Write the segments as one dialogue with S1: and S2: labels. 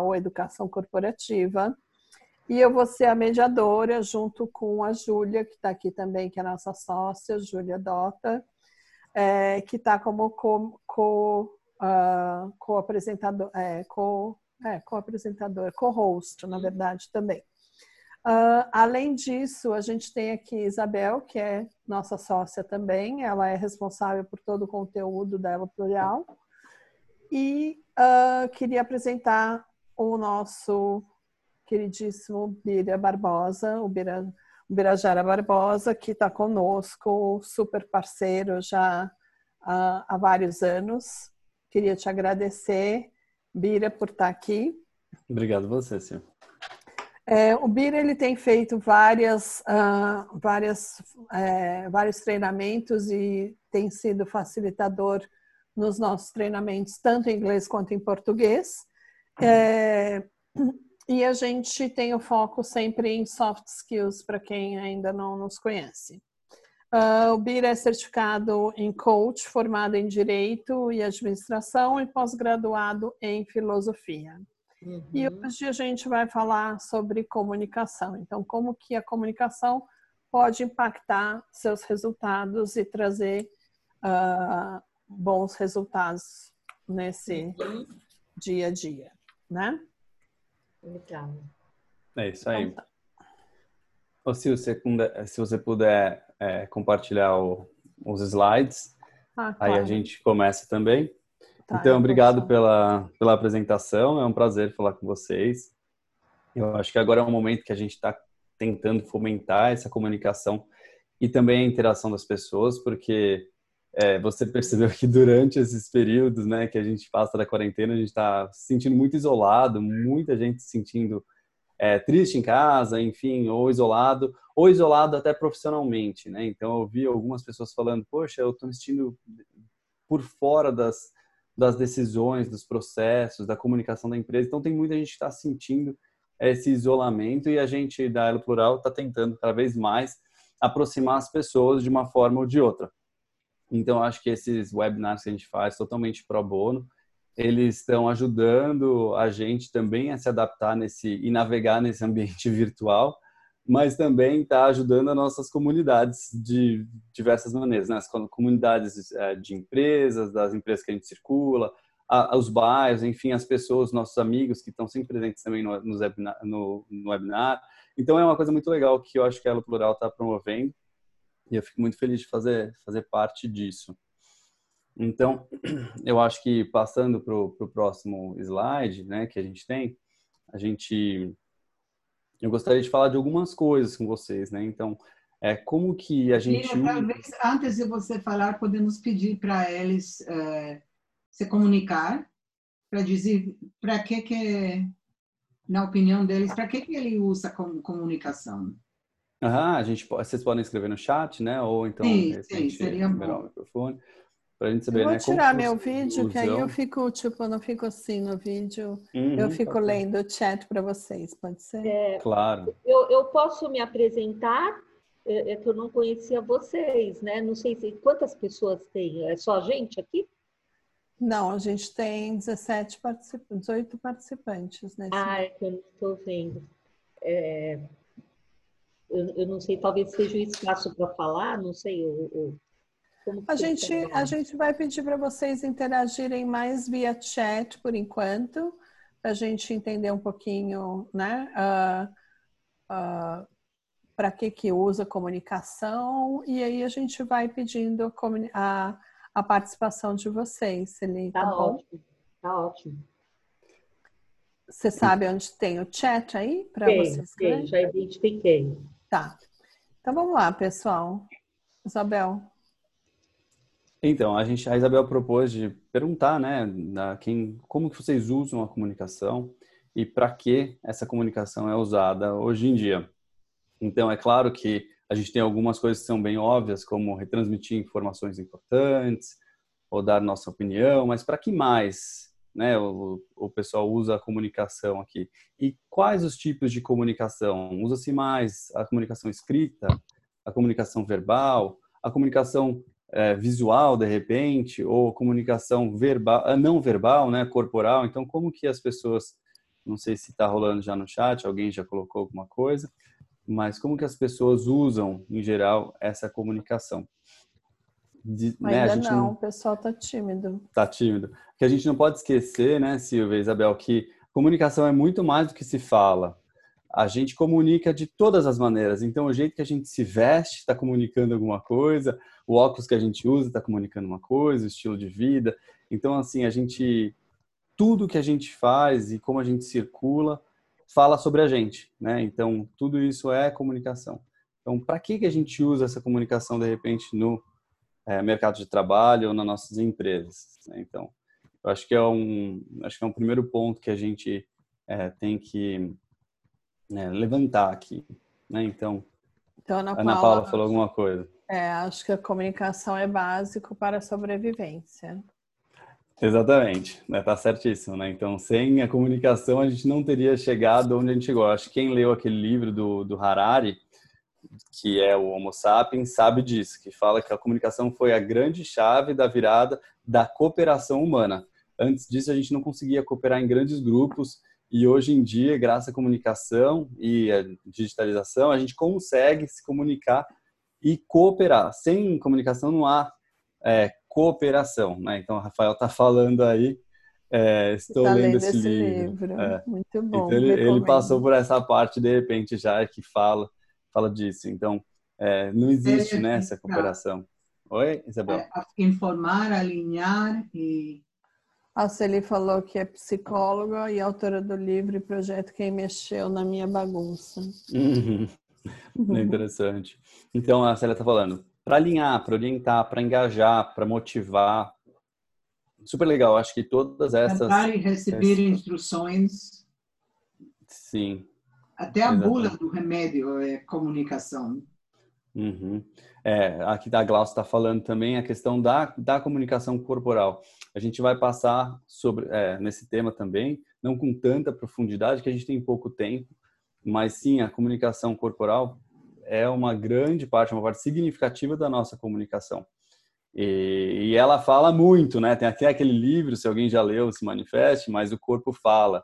S1: ou educação corporativa. E eu vou ser a mediadora junto com a Júlia, que está aqui também, que é a nossa sócia, Júlia Dota, é, que está como co, co, uh, co-apresentador, é, co, é, co-apresentador, co-host, na verdade, também. Uh, além disso, a gente tem aqui Isabel, que é nossa sócia também, ela é responsável por todo o conteúdo da Plural. E uh, queria apresentar o nosso queridíssimo Bira Barbosa, o Bira, o Birajara Barbosa, que está conosco, super parceiro já há, há vários anos. Queria te agradecer, Bira, por estar tá aqui.
S2: Obrigado você, senhor.
S1: É, o Bira ele tem feito várias, uh, várias, é, vários treinamentos e tem sido facilitador nos nossos treinamentos, tanto em inglês quanto em português. É, e a gente tem o foco sempre em soft skills para quem ainda não nos conhece. Uh, o Bira é certificado em coach, formado em direito e administração e pós-graduado em filosofia. Uhum. E hoje a gente vai falar sobre comunicação. Então, como que a comunicação pode impactar seus resultados e trazer uh, bons resultados nesse uhum. dia a dia, né?
S2: Legal. É isso aí. Então, tá. Ô, Sil, se, se você puder é, compartilhar o, os slides, ah, claro. aí a gente começa também. Tá, então, obrigado pela, pela apresentação, é um prazer falar com vocês. Eu acho que agora é um momento que a gente está tentando fomentar essa comunicação e também a interação das pessoas, porque é, você percebeu que durante esses períodos né, que a gente passa da quarentena, a gente está se sentindo muito isolado, muita gente se sentindo é, triste em casa, enfim, ou isolado, ou isolado até profissionalmente, né? Então eu vi algumas pessoas falando, poxa, eu estou me sentindo por fora das, das decisões, dos processos, da comunicação da empresa. Então tem muita gente que está sentindo esse isolamento e a gente da Elo Plural está tentando cada vez mais aproximar as pessoas de uma forma ou de outra. Então, acho que esses webinars que a gente faz totalmente pro bono, eles estão ajudando a gente também a se adaptar nesse e navegar nesse ambiente virtual, mas também está ajudando as nossas comunidades de diversas maneiras, né? as comunidades é, de empresas, das empresas que a gente circula, os bairros, enfim, as pessoas, nossos amigos que estão sempre presentes também no, no, webinar. Então, é uma coisa muito legal que eu acho que a Elo Plural está promovendo e eu fico muito feliz de fazer, fazer parte disso. Então, eu acho que passando para o próximo slide, né, que a gente tem, a gente, eu gostaria de falar de algumas coisas com vocês, né? Então, é como que a gente.
S3: talvez antes de você falar, podemos pedir para eles é, se comunicar para dizer para que que, na opinião deles, para que que ele usa como comunicação.
S2: Aham, a gente, vocês podem escrever no chat, né? Ou então,
S3: sim, sim, seria bom.
S2: o microfone. Pra gente saber,
S1: eu vou
S2: né,
S1: tirar meu vídeo, que aí eu fico, tipo, eu não fico assim no vídeo. Uhum, eu fico tá lendo o chat para vocês, pode ser?
S2: É, claro.
S4: Eu, eu posso me apresentar? É, é, que eu não conhecia vocês, né? Não sei se quantas pessoas tem. É só a gente aqui?
S1: Não, a gente tem 17 participantes, 18 participantes. Nesse
S4: ah, é que eu não estou vendo. É, eu, eu não sei, talvez seja o espaço para falar, não sei. o
S1: a gente, a gente vai pedir para vocês interagirem mais via chat por enquanto, para a gente entender um pouquinho, né? Uh, uh, para que que usa comunicação e aí a gente vai pedindo a, a participação de vocês, Celine.
S4: Tá, tá ótimo, tá ótimo.
S1: Você sabe onde tem o chat aí para vocês?
S4: Tem, já identifiquei.
S1: Tá. Então vamos lá, pessoal. Isabel.
S2: Então, a gente, a Isabel propôs de perguntar, né, da quem, como que vocês usam a comunicação e para que essa comunicação é usada hoje em dia. Então, é claro que a gente tem algumas coisas que são bem óbvias, como retransmitir informações importantes ou dar nossa opinião, mas para que mais né, o, o pessoal usa a comunicação aqui. E quais os tipos de comunicação? Usa-se mais a comunicação escrita, a comunicação verbal, a comunicação é, visual, de repente, ou comunicação verbal, ah, não verbal, né, corporal. Então, como que as pessoas Não sei se está rolando já no chat, alguém já colocou alguma coisa, mas como que as pessoas usam, em geral, essa comunicação?
S1: De, né, Ainda não, não, o pessoal está tímido.
S2: Está tímido. Que a gente não pode esquecer, né, Silvia e Isabel, que comunicação é muito mais do que se fala. A gente comunica de todas as maneiras. Então, o jeito que a gente se veste está comunicando alguma coisa, o óculos que a gente usa está comunicando uma coisa, o estilo de vida. Então, assim, a gente tudo que a gente faz e como a gente circula fala sobre a gente, né? Então, tudo isso é comunicação. Então, para que, que a gente usa essa comunicação, de repente, no é, mercado de trabalho ou nas nossas empresas? Né? Então, eu acho que é um, acho que é um primeiro ponto que a gente é, tem que é, levantar aqui, né? Então, então Ana, Ana Paula, Paula falou alguma coisa.
S1: É, acho que a comunicação é básico para a sobrevivência.
S2: Exatamente, né? Tá certíssimo, né? Então, sem a comunicação, a gente não teria chegado onde a gente chegou. Acho que quem leu aquele livro do, do Harari, que é o Homo Sapiens, sabe disso, que fala que a comunicação foi a grande chave da virada da cooperação humana. Antes disso, a gente não conseguia cooperar em grandes grupos e hoje em dia, graças à comunicação e à digitalização, a gente consegue se comunicar e cooperar. Sem comunicação não há é, cooperação, né? Então, o Rafael está falando aí, é, estou tá lendo, esse, livro. livro.
S1: É. Muito bom.
S2: Então, ele, ele, passou por essa parte, de repente, já que fala, fala disso. Então, é, não existe né, essa cooperação. Oi, Isabel? É,
S3: informar, alinhar e...
S1: A Celi falou que é psicóloga e autora do livro e projeto Quem Mexeu na Minha Bagunça.
S2: Uhum. Interessante. Então, a Célia está falando, para alinhar, para orientar, para engajar, para motivar. Super legal, acho que todas essas.
S3: Cantar e receber essas... instruções.
S2: Sim.
S3: Até a Exatamente. bula do remédio é comunicação.
S2: Uhum. É, aqui da Glaucia está falando também a questão da, da comunicação corporal. A gente vai passar sobre é, nesse tema também, não com tanta profundidade, que a gente tem pouco tempo, mas sim a comunicação corporal é uma grande parte, uma parte significativa da nossa comunicação. E, e, ela fala muito, né? Tem até aquele livro, se alguém já leu, se manifeste, mas o corpo fala,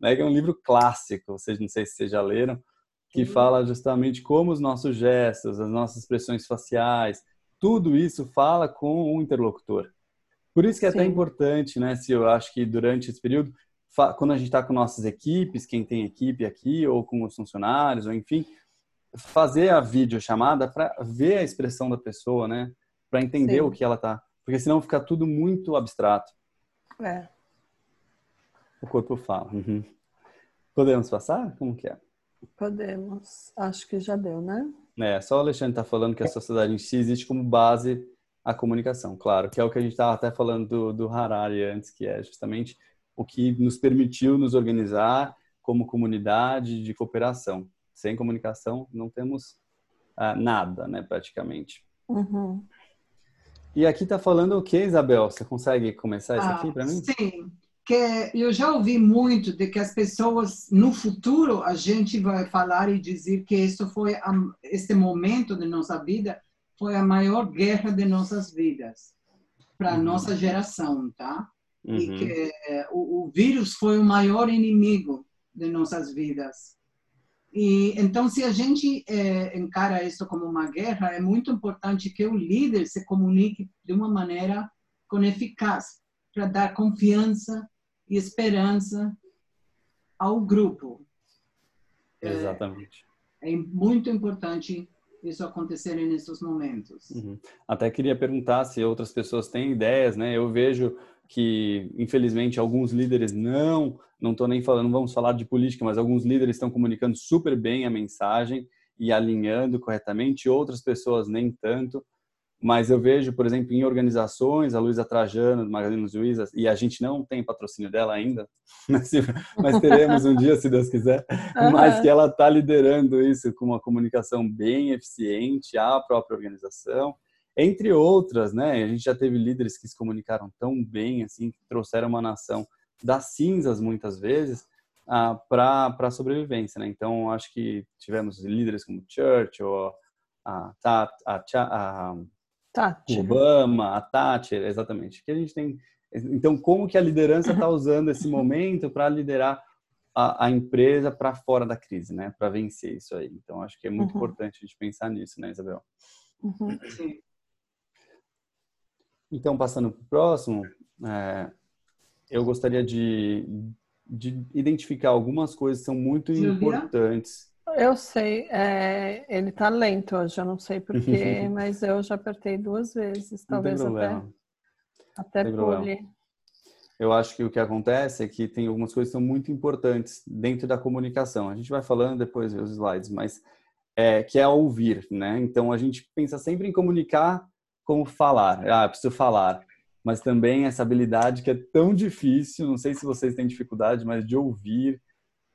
S2: né? Que é um livro clássico, vocês não sei se vocês já leram, que fala justamente como os nossos gestos, as nossas expressões faciais, tudo isso fala com o interlocutor. Por isso que é Sim. até importante, né? Se eu acho que durante esse período, quando a gente está com nossas equipes, quem tem equipe aqui, ou com os funcionários, ou enfim, fazer a videochamada para ver a expressão da pessoa, né? Para entender Sim. o que ela tá. Porque senão fica tudo muito abstrato.
S1: É.
S2: O corpo fala. Uhum. Podemos passar? Como que é?
S1: Podemos. Acho que já deu, né?
S2: É, só o Alexandre está falando que a sociedade em si existe como base a comunicação, claro, que é o que a gente estava até falando do, do Harari antes, que é justamente o que nos permitiu nos organizar como comunidade de cooperação. Sem comunicação não temos ah, nada, né, praticamente.
S1: Uhum.
S2: E aqui está falando o que, Isabel? Você consegue começar isso aqui para mim?
S3: Sim, que eu já ouvi muito de que as pessoas no futuro a gente vai falar e dizer que isso foi a, este momento de nossa vida foi a maior guerra de nossas vidas para uhum. nossa geração, tá? Uhum. E que o, o vírus foi o maior inimigo de nossas vidas. E então, se a gente é, encara isso como uma guerra, é muito importante que o líder se comunique de uma maneira com eficaz para dar confiança e esperança ao grupo.
S2: Exatamente.
S3: É, é muito importante isso acontecer nesses momentos.
S2: Uhum. Até queria perguntar se outras pessoas têm ideias, né? Eu vejo que, infelizmente, alguns líderes não, não estou nem falando, vamos falar de política, mas alguns líderes estão comunicando super bem a mensagem e alinhando corretamente, outras pessoas nem tanto. Mas eu vejo, por exemplo, em organizações, a Luísa Trajano, do Magazine Luiza, e a gente não tem patrocínio dela ainda, mas, mas teremos um dia, se Deus quiser, uhum. mas que ela está liderando isso com uma comunicação bem eficiente à própria organização entre outras, né? A gente já teve líderes que se comunicaram tão bem, assim, que trouxeram uma nação das cinzas, muitas vezes, ah, para a sobrevivência, né? Então, acho que tivemos líderes como Churchill, a, a, a, a,
S1: Tati.
S2: Obama, a Tati, exatamente. Que a gente tem. Então, como que a liderança está usando esse momento para liderar a, a empresa para fora da crise, né? Para vencer isso aí. Então, acho que é muito uhum. importante a gente pensar nisso, né, Isabel? Uhum. Então, passando para o próximo, é, eu gostaria de, de identificar algumas coisas que são muito Julia? importantes.
S1: Eu sei, é, ele está lento hoje, eu não sei porquê, mas eu já apertei duas vezes, talvez até, até pule.
S2: Eu acho que o que acontece é que tem algumas coisas que são muito importantes dentro da comunicação. A gente vai falando depois os slides, mas é, que é ouvir, né? Então a gente pensa sempre em comunicar como falar. Ah, preciso falar mas também essa habilidade que é tão difícil, não sei se vocês têm dificuldade, mas de ouvir,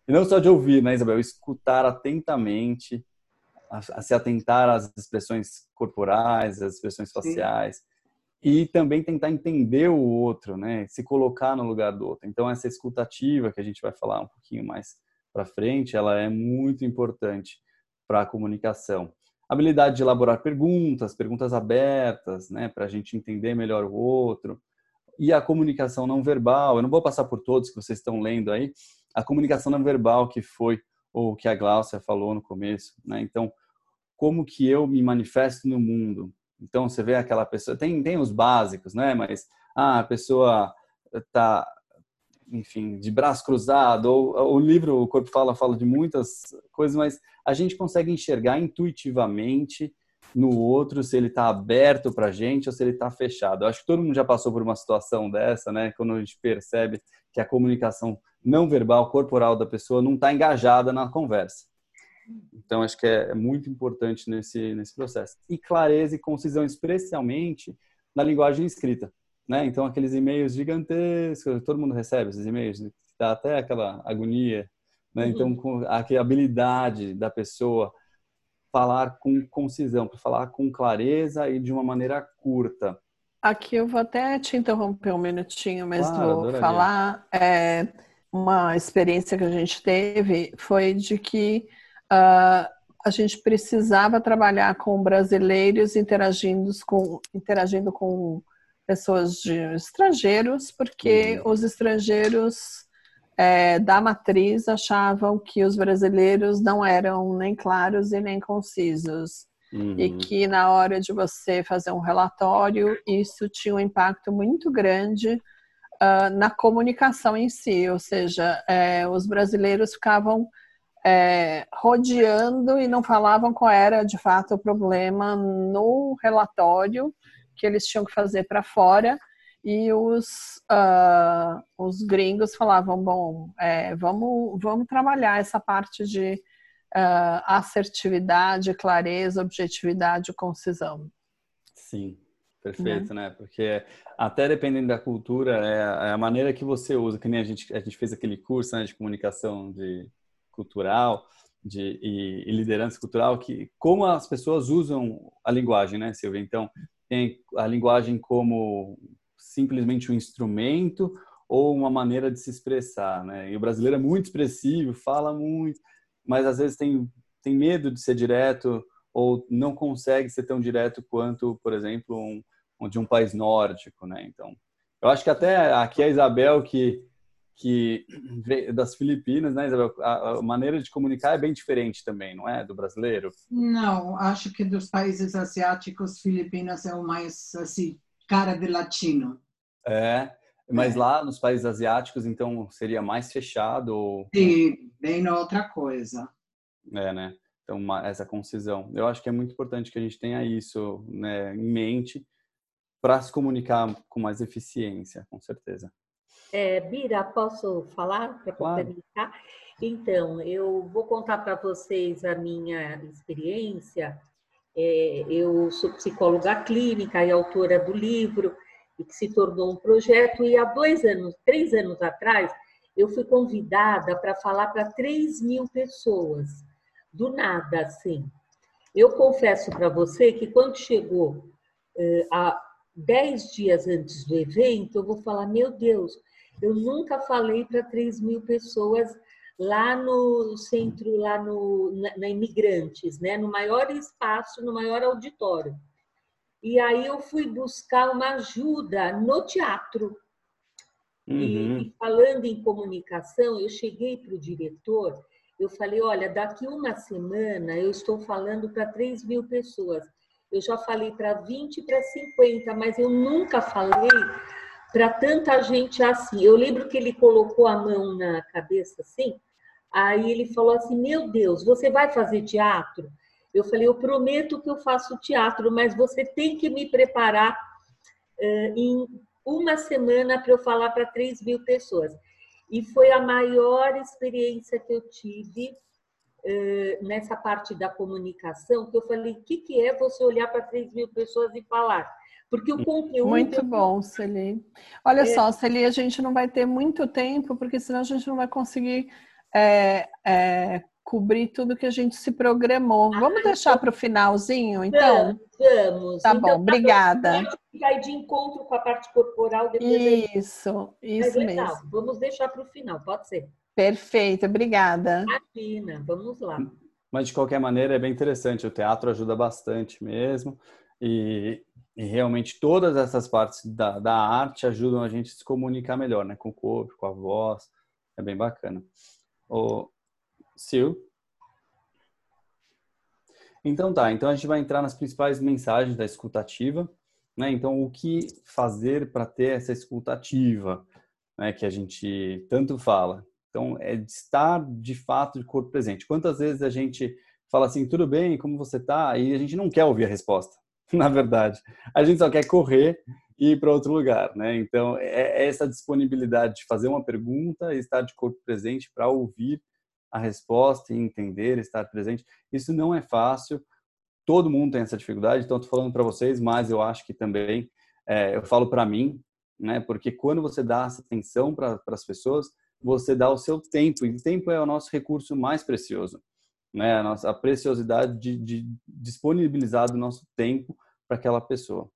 S2: e não só de ouvir, né, Isabel, escutar atentamente, a, a se atentar às expressões corporais, às expressões faciais, Sim. e também tentar entender o outro, né, se colocar no lugar do outro. Então essa escutativa que a gente vai falar um pouquinho mais para frente, ela é muito importante para a comunicação habilidade de elaborar perguntas, perguntas abertas, né, para a gente entender melhor o outro. E a comunicação não verbal, eu não vou passar por todos que vocês estão lendo aí, a comunicação não verbal que foi o que a Glaucia falou no começo, né? Então, como que eu me manifesto no mundo? Então, você vê aquela pessoa, tem, tem os básicos, né? Mas, ah, a pessoa tá, enfim, de braço cruzado, ou o livro O Corpo Fala fala de muitas coisas, mas a gente consegue enxergar intuitivamente no outro se ele está aberto para a gente ou se ele está fechado. Eu acho que todo mundo já passou por uma situação dessa, né? Quando a gente percebe que a comunicação não verbal, corporal da pessoa não está engajada na conversa. Então, acho que é muito importante nesse, nesse processo. E clareza e concisão, especialmente na linguagem escrita. Né? Então, aqueles e-mails gigantescos, todo mundo recebe esses e-mails, dá até aquela agonia né? Então, uhum. com a habilidade da pessoa falar com concisão, para falar com clareza e de uma maneira curta.
S1: Aqui eu vou até te interromper um minutinho, mas claro, vou adoraria. falar. É, uma experiência que a gente teve foi de que uh, a gente precisava trabalhar com brasileiros interagindo com, interagindo com pessoas de estrangeiros, porque uhum. os estrangeiros é, da matriz achavam que os brasileiros não eram nem claros e nem concisos. Uhum. E que na hora de você fazer um relatório, isso tinha um impacto muito grande uh, na comunicação em si, ou seja, é, os brasileiros ficavam é, rodeando e não falavam qual era de fato o problema no relatório que eles tinham que fazer para fora e os, uh, os gringos falavam, bom, é, vamos, vamos trabalhar essa parte de uh, assertividade, clareza, objetividade, concisão.
S2: Sim, perfeito, né? né? Porque até dependendo da cultura, é, é a maneira que você usa, que nem a gente, a gente fez aquele curso né, de comunicação de cultural, de, e, e, liderança cultural, que como as pessoas usam a linguagem, né, Silvia? Então, tem a linguagem como simplesmente um instrumento ou uma maneira de se expressar, né? E o brasileiro é muito expressivo, fala muito, mas às vezes tem, tem medo de ser direto ou não consegue ser tão direto quanto, por exemplo, um, de um país nórdico, né? Então, eu acho que até aqui a Isabel que que das Filipinas, né, Isabel? A, a, maneira de comunicar é bem diferente também, não é, do brasileiro?
S3: Não, acho que dos países asiáticos, Filipinas é o mais assim cara de latino.
S2: É, mas é. lá nos países asiáticos, então, seria mais fechado? Ou...
S3: Sim, bem outra coisa.
S2: É, né? Então, uma, essa concisão. Eu acho que é muito importante que a gente tenha isso né, em mente para se comunicar com mais eficiência, com certeza.
S4: É, Bira, posso falar para claro. complementar? Então, eu vou contar para vocês a minha experiência. É, eu sou psicóloga clínica e autora do livro e que se tornou um projeto. E há dois anos, três anos atrás, eu fui convidada para falar para 3 mil pessoas, do nada, assim. Eu confesso para você que quando chegou eh, a dez dias antes do evento, eu vou falar, meu Deus, eu nunca falei para 3 mil pessoas lá no centro, lá no, na, na Imigrantes, né? no maior espaço, no maior auditório. E aí eu fui buscar uma ajuda no teatro. Uhum. E, falando em comunicação, eu cheguei para o diretor, eu falei, olha, daqui uma semana eu estou falando para 3 mil pessoas. Eu já falei para 20, para 50, mas eu nunca falei para tanta gente assim. Eu lembro que ele colocou a mão na cabeça assim, aí ele falou assim: Meu Deus, você vai fazer teatro? Eu falei: Eu prometo que eu faço teatro, mas você tem que me preparar uh, em uma semana para eu falar para 3 mil pessoas. E foi a maior experiência que eu tive uh, nessa parte da comunicação, que eu falei, o que, que é você olhar para 3 mil pessoas e falar? Porque o conteúdo...
S1: Muito bom, Celi. Olha é... só, Celi, a gente não vai ter muito tempo, porque senão a gente não vai conseguir é, é, cobrir tudo que a gente se programou. Ah, vamos deixar então... para o finalzinho, então?
S4: Vamos.
S1: Tá então, bom, tá obrigada.
S4: Vai de encontro com a parte corporal
S1: depois. Isso, isso mesmo.
S4: Vamos deixar para o final, pode ser.
S1: Perfeito, obrigada.
S4: Imagina, vamos lá.
S2: Mas de qualquer maneira é bem interessante, o teatro ajuda bastante mesmo. E, e realmente todas essas partes da, da arte ajudam a gente a se comunicar melhor, né? Com o corpo, com a voz. É bem bacana. O Sil? Então tá, então a gente vai entrar nas principais mensagens da escutativa, né? Então o que fazer para ter essa escutativa, né? Que a gente tanto fala. Então é de estar de fato de corpo presente. Quantas vezes a gente fala assim, tudo bem, como você tá? E a gente não quer ouvir a resposta, na verdade. A gente só quer correr e ir para outro lugar, né? Então é essa disponibilidade de fazer uma pergunta e estar de corpo presente para ouvir a resposta e entender, estar presente. Isso não é fácil. Todo mundo tem essa dificuldade. Então, estou falando para vocês, mas eu acho que também é, eu falo para mim, né? Porque quando você dá essa atenção para as pessoas, você dá o seu tempo. E o tempo é o nosso recurso mais precioso, né? A nossa a preciosidade de, de disponibilizar o nosso tempo para aquela pessoa.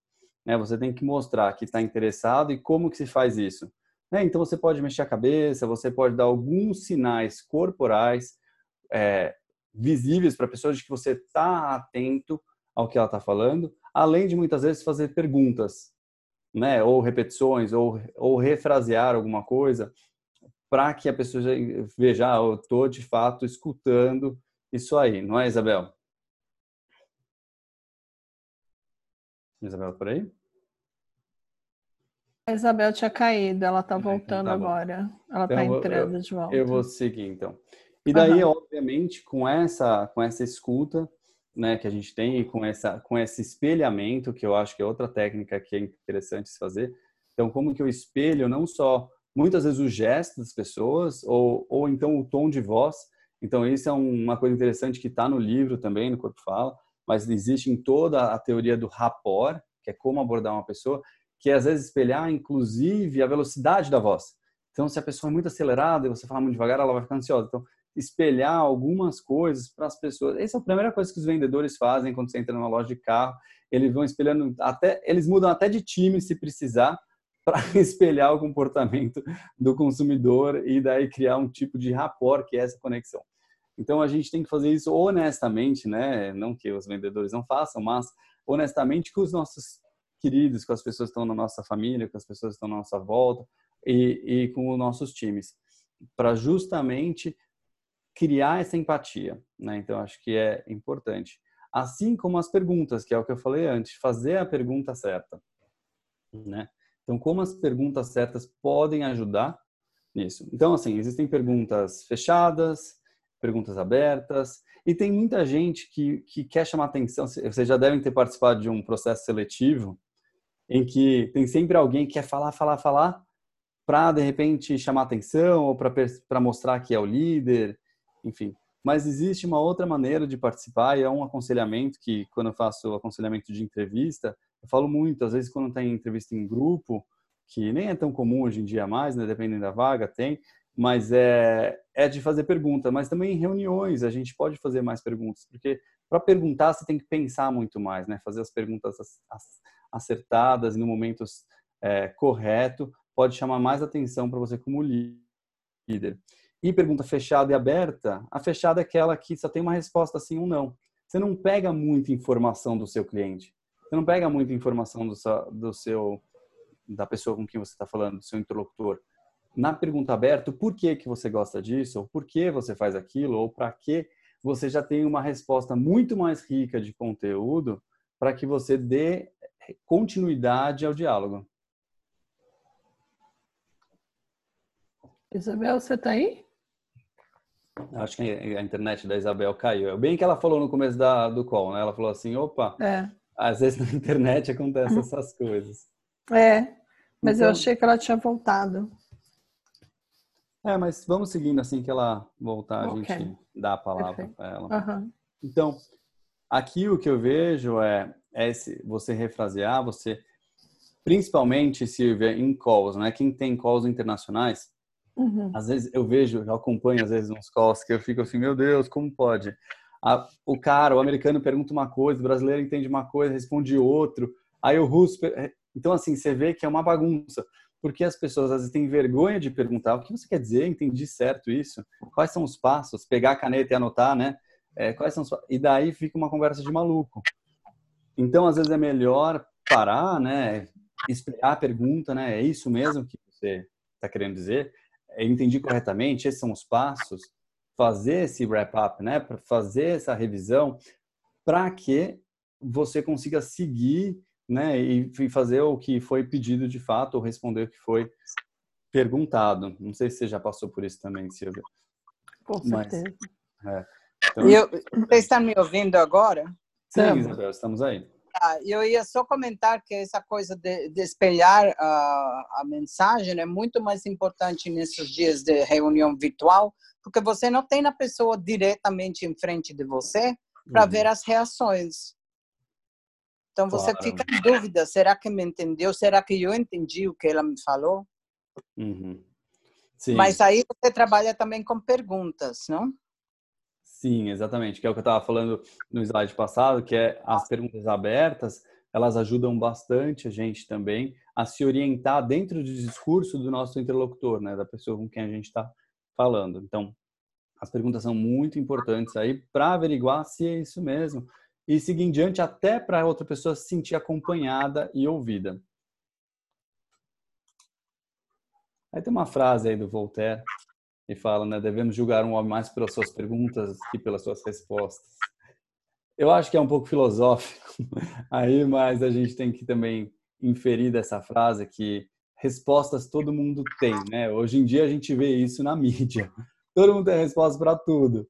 S2: Né? Você tem que mostrar que está interessado e como que se faz isso. Né? Então você pode mexer a cabeça, você pode dar alguns sinais corporais é, visíveis para a pessoa de que você está atento ao que ela está falando, além de muitas vezes fazer perguntas, né? Ou repetições, ou, ou refrasear alguma coisa, para que a pessoa veja, ah, eu estou de fato escutando isso aí, não é, Isabel? Isabel, por aí?
S1: A Isabel tinha caído, ela está voltando tá agora. Ela está então, entrando
S2: eu,
S1: de volta.
S2: Eu vou seguir então. E daí, uhum. obviamente, com essa com essa escuta, né, que a gente tem e com essa com esse espelhamento, que eu acho que é outra técnica que é interessante se fazer. Então, como que eu espelho não só muitas vezes o gesto das pessoas ou ou então o tom de voz. Então, isso é uma coisa interessante que está no livro também, no Corpo Fala, mas existe em toda a teoria do rapport, que é como abordar uma pessoa que é às vezes espelhar, inclusive, a velocidade da voz. Então, se a pessoa é muito acelerada e você fala muito devagar, ela vai ficar ansiosa. Então, espelhar algumas coisas para as pessoas. Essa é a primeira coisa que os vendedores fazem quando você entra numa loja de carro. Eles vão espelhando até, eles mudam até de time se precisar para espelhar o comportamento do consumidor e daí criar um tipo de rapport que é essa conexão. Então a gente tem que fazer isso honestamente, né? Não que os vendedores não façam, mas honestamente com os nossos queridos, com as pessoas que estão na nossa família, com as pessoas que estão na nossa volta e, e com os nossos times, para justamente criar essa empatia, né? Então acho que é importante. Assim como as perguntas, que é o que eu falei antes, fazer a pergunta certa, né? Então como as perguntas certas podem ajudar nisso? Então assim, existem perguntas fechadas, perguntas abertas, e tem muita gente que, que quer chamar atenção. Vocês já devem ter participado de um processo seletivo em que tem sempre alguém que quer falar, falar, falar, para de repente chamar atenção ou para mostrar que é o líder, enfim. Mas existe uma outra maneira de participar e é um aconselhamento que, quando eu faço aconselhamento de entrevista, eu falo muito, às vezes quando tem entrevista em grupo, que nem é tão comum hoje em dia mais, né, dependendo da vaga, tem, mas é, é de fazer pergunta. Mas também em reuniões a gente pode fazer mais perguntas, porque para perguntar você tem que pensar muito mais, né, fazer as perguntas as, as, acertadas no momento é, correto, pode chamar mais atenção para você como líder. E pergunta fechada e aberta, a fechada é aquela que só tem uma resposta sim ou não. Você não pega muita informação do seu cliente. Você não pega muita informação do seu, do seu da pessoa com quem você está falando, do seu interlocutor. Na pergunta aberta, por que, que você gosta disso, ou por que você faz aquilo, ou para que, você já tem uma resposta muito mais rica de conteúdo para que você dê continuidade ao diálogo.
S1: Isabel, você está aí?
S2: Acho que a internet da Isabel caiu. É bem que ela falou no começo da, do call, né? Ela falou assim, opa, é. às vezes na internet acontecem essas coisas.
S1: É, mas então, eu achei que ela tinha voltado.
S2: É, mas vamos seguindo assim que ela voltar, okay. a gente dá a palavra para ela. Uhum. Então, aqui o que eu vejo é, é esse, você refrasear, você, principalmente, Silvia, em calls, né? Quem tem calls internacionais, uhum. às vezes eu vejo, eu acompanho às vezes uns calls que eu fico assim, meu Deus, como pode? A, o cara, o americano pergunta uma coisa, o brasileiro entende uma coisa, responde outro, aí o russo... Então, assim, você vê que é uma bagunça porque as pessoas às vezes têm vergonha de perguntar o que você quer dizer, entendi certo isso, quais são os passos, pegar a caneta e anotar, né? É, quais são os... E daí fica uma conversa de maluco. Então, às vezes é melhor parar, né? Explicar a pergunta, né? É isso mesmo que você está querendo dizer? Eu entendi corretamente? Esses são os passos? Fazer esse wrap-up, né? Para fazer essa revisão para que você consiga seguir né, e fazer o que foi pedido de fato ou responder o que foi perguntado. Não sei se você já passou por isso também, Silvia.
S1: Com certeza. Mas,
S5: é. então... eu, você está me ouvindo agora?
S2: Sim, Isabel, estamos aí.
S5: Ah, eu ia só comentar que essa coisa de, de espelhar a, a mensagem é muito mais importante nesses dias de reunião virtual, porque você não tem a pessoa diretamente em frente de você para uhum. ver as reações. Então você claro. fica em dúvida: será que me entendeu? Será que eu entendi o que ela me falou? Uhum. Mas aí você trabalha também com perguntas, não?
S2: Sim, exatamente. Que é o que eu estava falando no slide passado, que é as perguntas abertas, elas ajudam bastante a gente também a se orientar dentro do discurso do nosso interlocutor, né, da pessoa com quem a gente está falando. Então, as perguntas são muito importantes aí para averiguar se é isso mesmo e seguir em diante até para outra pessoa se sentir acompanhada e ouvida. Aí tem uma frase aí do Voltaire que fala, né, devemos julgar um homem mais pelas suas perguntas que pelas suas respostas. Eu acho que é um pouco filosófico aí, mas a gente tem que também inferir dessa frase que respostas todo mundo tem, né? Hoje em dia a gente vê isso na mídia. Todo mundo tem resposta para tudo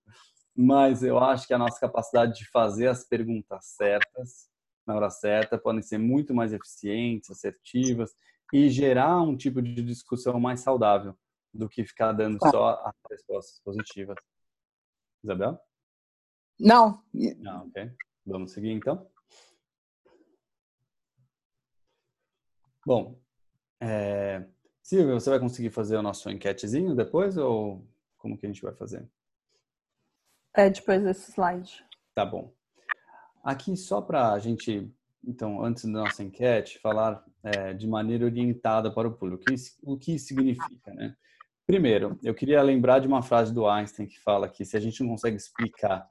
S2: mas eu acho que a nossa capacidade de fazer as perguntas certas na hora certa podem ser muito mais eficientes, assertivas e gerar um tipo de discussão mais saudável do que ficar dando só as respostas positivas. Isabel?
S5: Não.
S2: Ah, ok. Vamos seguir então. Bom, é... Silvia, você vai conseguir fazer o nosso enquetezinho depois ou como que a gente vai fazer?
S1: É depois desse slide.
S2: Tá bom. Aqui, só para a gente, então, antes da nossa enquete, falar é, de maneira orientada para o público. O que, significa, né? Primeiro, eu queria lembrar de uma frase do Einstein que fala que se a gente não consegue explicar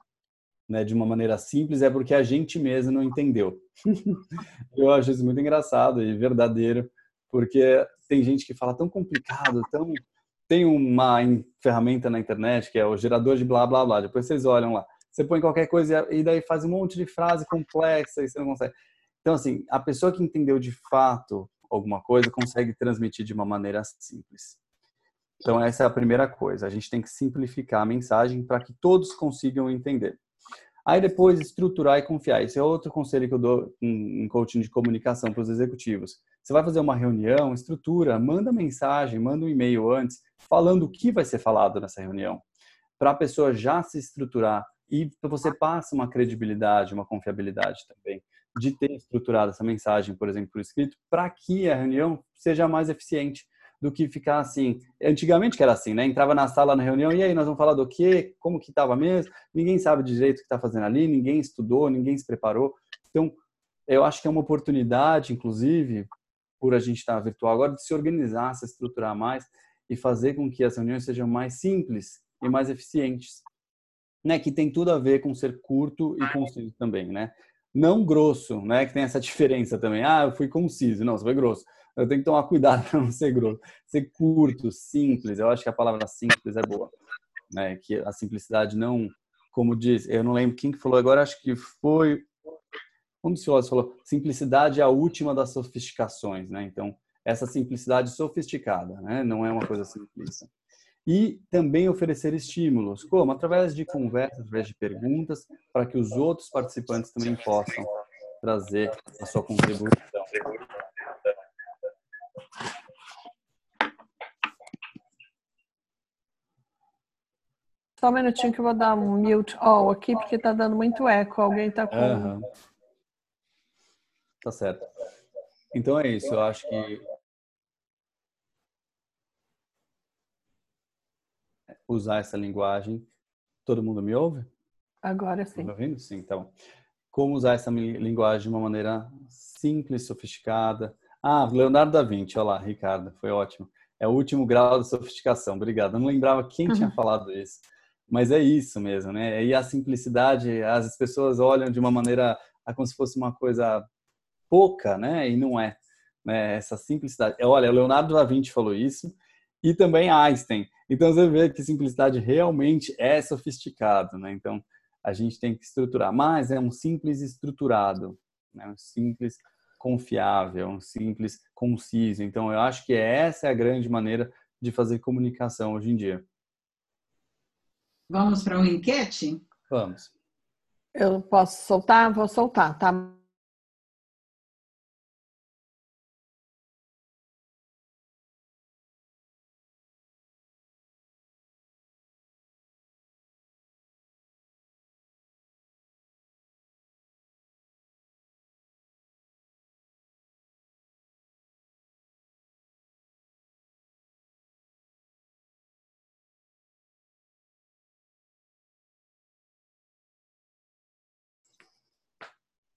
S2: né, de uma maneira simples é porque a gente mesmo não entendeu. eu acho isso muito engraçado e verdadeiro, porque tem gente que fala tão complicado, tão tem uma ferramenta na internet que é o gerador de blá blá blá. Depois vocês olham lá. Você põe qualquer coisa e daí faz um monte de frase complexa e você não consegue. Então, assim, a pessoa que entendeu de fato alguma coisa consegue transmitir de uma maneira simples. Então, essa é a primeira coisa. A gente tem que simplificar a mensagem para que todos consigam entender. Aí depois estruturar e confiar. Esse é outro conselho que eu dou em coaching de comunicação para os executivos. Você vai fazer uma reunião, estrutura, manda mensagem, manda um e-mail antes, falando o que vai ser falado nessa reunião, para a pessoa já se estruturar e você passa uma credibilidade, uma confiabilidade também de ter estruturado essa mensagem, por exemplo, por escrito, para que a reunião seja mais eficiente do que ficar assim. Antigamente que era assim, né? Entrava na sala na reunião e aí nós vamos falar do quê? Como que estava mesmo? Ninguém sabe direito o que está fazendo ali, ninguém estudou, ninguém se preparou. Então, eu acho que é uma oportunidade, inclusive, por a gente estar virtual agora, de se organizar, se estruturar mais e fazer com que as reuniões sejam mais simples e mais eficientes. Né, que tem tudo a ver com ser curto e conciso também, né? Não grosso, né? Que tem essa diferença também. Ah, eu fui conciso. Não, você foi grosso. Eu tenho que tomar cuidado para não ser grosso. Ser curto, simples. Eu acho que a palavra simples é boa, né? Que a simplicidade não, como diz, eu não lembro quem que falou agora, acho que foi um dos filósofos falou, simplicidade é a última das sofisticações, né? Então, essa simplicidade sofisticada, né? Não é uma coisa simplista. E também oferecer estímulos, como através de conversas, através de perguntas, para que os outros participantes também possam trazer a sua contribuição.
S1: Só um minutinho que eu vou dar um mute all aqui, porque está dando muito eco. Alguém está com. Uhum.
S2: Tá certo. Então é isso. Eu acho que usar essa linguagem. Todo mundo me ouve?
S1: Agora sim.
S2: Tá ouvindo? Sim, então. Como usar essa linguagem de uma maneira simples, sofisticada. Ah, Leonardo da Vinci, olha lá, Ricardo, foi ótimo. É o último grau de sofisticação. Obrigado. Eu não lembrava quem uhum. tinha falado isso. Mas é isso mesmo, né? E a simplicidade, as pessoas olham de uma maneira como se fosse uma coisa pouca, né? E não é. Né? Essa simplicidade. Olha, Leonardo da Vinci falou isso e também Einstein. Então você vê que simplicidade realmente é sofisticado, né? Então a gente tem que estruturar, mas é um simples estruturado, né? um simples confiável, um simples conciso. Então eu acho que essa é a grande maneira de fazer comunicação hoje em dia.
S3: Vamos para uma enquete?
S2: Vamos.
S1: Eu posso soltar? Vou soltar, tá?